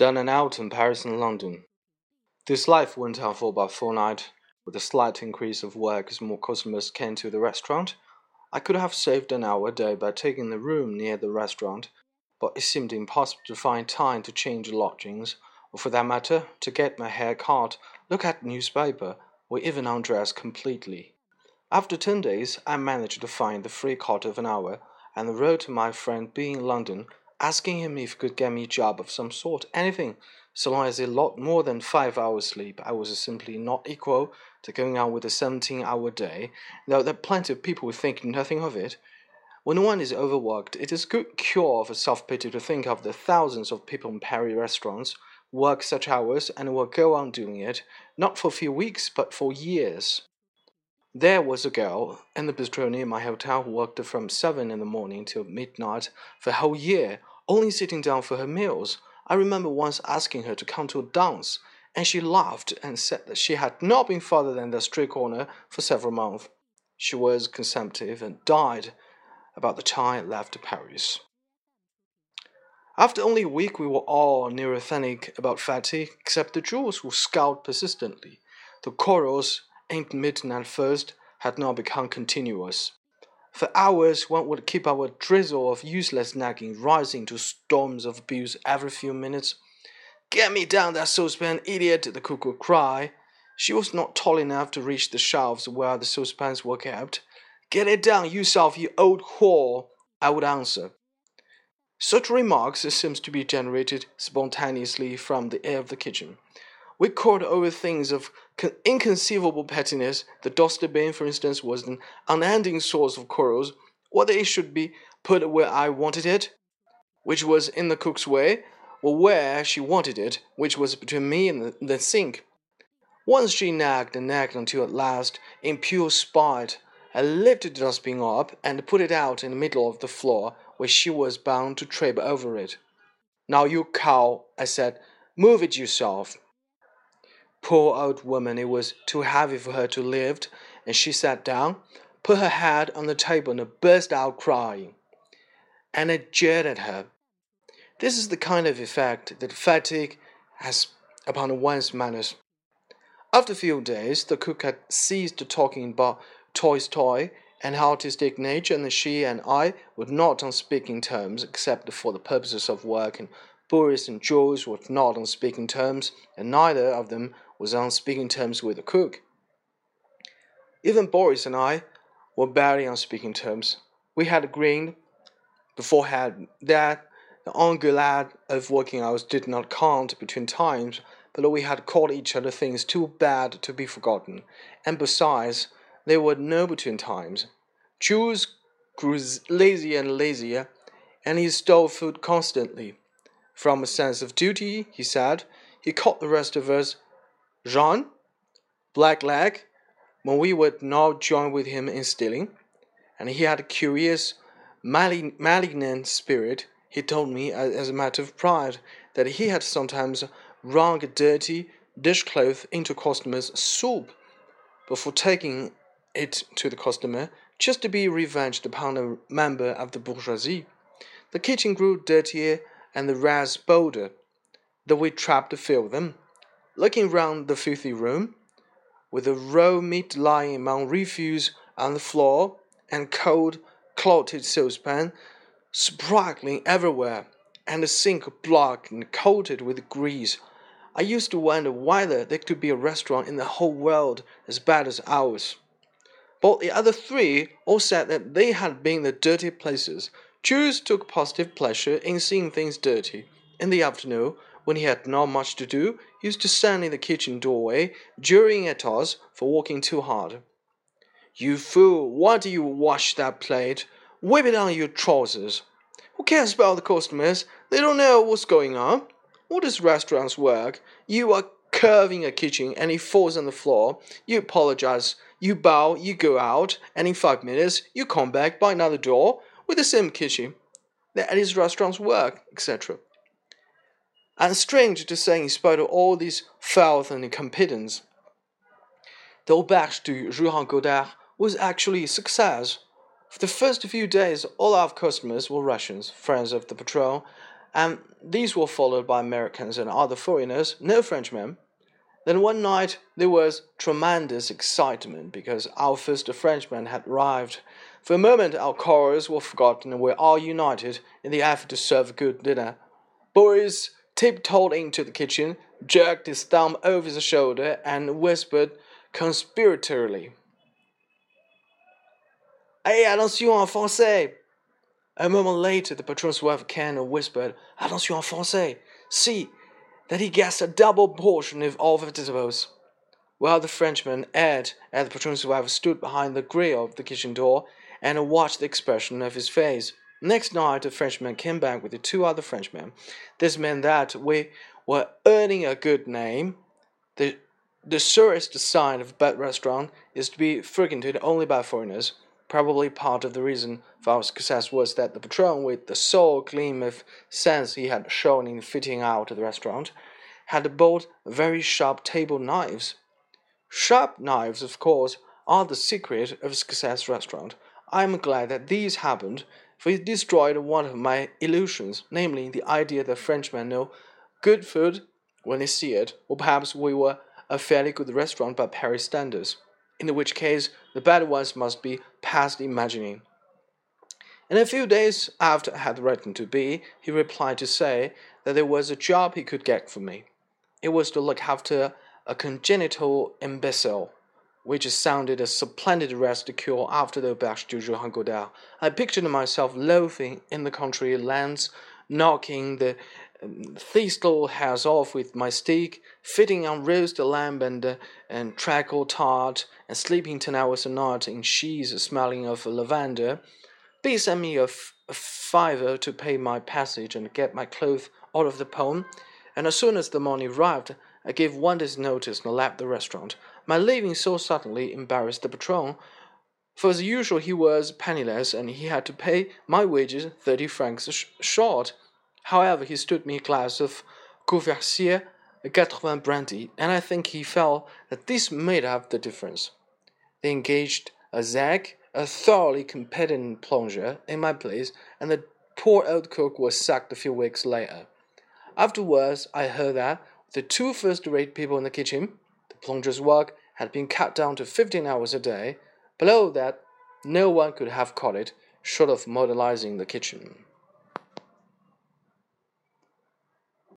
Done and out in Paris and London. This life went on for about a fortnight, with a slight increase of work as more customers came to the restaurant. I could have saved an hour a day by taking the room near the restaurant, but it seemed impossible to find time to change lodgings, or for that matter, to get my hair cut, look at newspaper, or even undress completely. After ten days, I managed to find the free quarter of an hour, and wrote to my friend being in London asking him if he could get me a job of some sort, anything, so long as a lot more than five hours sleep. I was simply not equal to going on with a 17 hour day, though there are plenty of people who think nothing of it. When one is overworked, it is a good cure for self pity to think of the thousands of people in Paris restaurants work such hours and will go on doing it, not for a few weeks, but for years. There was a girl in the bistro near my hotel who worked from seven in the morning till midnight for a whole year, only sitting down for her meals. I remember once asking her to come to a dance, and she laughed and said that she had not been farther than the street corner for several months. She was consumptive and died about the time I left Paris. After only a week, we were all neurasthenic about fatigue, except the Jules who scowled persistently. The quarrels, intermittent at first, had now become continuous. For hours, one would keep our drizzle of useless nagging rising to storms of abuse every few minutes. Get me down that saucepan, idiot! the cook would cry. She was not tall enough to reach the shelves where the saucepans were kept. Get it down yourself, you old whore! I would answer. Such remarks seemed to be generated spontaneously from the air of the kitchen. We quarreled over things of inconceivable pettiness. The duster bin, for instance, was an unending source of quarrels. Whether it should be put where I wanted it, which was in the cook's way, or where she wanted it, which was between me and the, the sink. Once she nagged and nagged until at last, in pure spite, I lifted the dustbin up and put it out in the middle of the floor, where she was bound to trip over it. Now, you cow, I said, move it yourself. Poor old woman, it was too heavy for her to lift, and she sat down, put her head on the table, and burst out crying. And jeered at her. This is the kind of effect that fatigue has upon one's manners. After a few days, the cook had ceased talking about Tolstoy and artistic nature, and she and I were not on speaking terms except for the purposes of work, and Boris and Jules were not on speaking terms, and neither of them was on speaking terms with the cook. Even Boris and I were barely on speaking terms. We had agreed beforehand that the engueulade of working hours did not count between times, but we had called each other things too bad to be forgotten, and besides, there were no between times. Jules grew lazier and lazier, and he stole food constantly. From a sense of duty, he said, he caught the rest of us Jaune, Blackleg, when we would not join with him in stealing, and he had a curious, malignant spirit. He told me, as a matter of pride, that he had sometimes wrung a dirty dishcloth into customer's soup before taking it to the customer, just to be revenged upon a member of the bourgeoisie. The kitchen grew dirtier and the rats bolder, though we tried to fill them. Looking round the filthy room, with the raw meat lying among refuse on the floor, and cold, clotted saucepan sparkling everywhere, and the sink blocked and coated with grease, I used to wonder whether there could be a restaurant in the whole world as bad as ours. But the other three all said that they had been the dirty places. Jules took positive pleasure in seeing things dirty. In the afternoon, when he had not much to do, used to stand in the kitchen doorway, jeering at us for working too hard. You fool, why do you wash that plate? Whip it on your trousers. Who cares about the customers? They don't know what's going on. What is restaurants work? You are curving a kitchen and it falls on the floor. You apologize. You bow, you go out, and in five minutes you come back by another door with the same kitchen. That is restaurants work, etc. And strange to say, in spite of all these filth and incompetence, the auberge du Jehan Cottard was actually a success. For the first few days, all our customers were Russians, friends of the patrol, and these were followed by Americans and other foreigners, no Frenchmen. Then one night there was tremendous excitement because our first Frenchman had arrived. For a moment our quarrels were forgotten and we were all united in the effort to serve a good dinner. Boris tiptoed into the kitchen, jerked his thumb over his shoulder, and whispered conspiratorially, Hey, attention en français! A moment later, the patron's wife and whispered, Attention en français! See that he gets a double portion of all vegetables. While the Frenchman, Ed, and the patron's wife stood behind the grill of the kitchen door and watched the expression of his face. Next night, the Frenchman came back with the two other Frenchmen. This meant that we were earning a good name. The, the surest sign of a bad restaurant is to be frequented only by foreigners. Probably part of the reason for our success was that the patron, with the sole gleam of sense he had shown in fitting out the restaurant, had bought very sharp table knives. Sharp knives, of course, are the secret of a success restaurant. I am glad that these happened, for it destroyed one of my illusions, namely the idea that Frenchmen know good food when they see it, or perhaps we were a fairly good restaurant by Paris standards in which case the bad ones must be past imagining. In a few days after I had written to B, he replied to say that there was a job he could get for me. It was to look after a congenital imbecile, which sounded a splendid rest cure after the Auberge du Jehan Cottard. I pictured myself loafing in the country lands, knocking the thistle hairs off with my stick, feeding on roast lamb and, uh, and treacle tart, and sleeping ten hours a night in sheets smelling of lavender. B sent me a, fiver to pay my passage and get my clothes out of the pond, and as soon as the money arrived, I gave one day's notice and left the restaurant. My leaving so suddenly embarrassed the patron, for as usual he was penniless and he had to pay my wages thirty francs sh short. However, he stood me a glass of Courvoisier, a 80 brandy, and I think he felt that this made up the difference. They engaged a Zag, a thoroughly competent plongeur, in my place, and the poor old cook was sacked a few weeks later. Afterwards, I heard that the two first-rate people in the kitchen, the plongeur's work had been cut down to fifteen hours a day. Below that, no one could have caught it, short of modelizing the kitchen.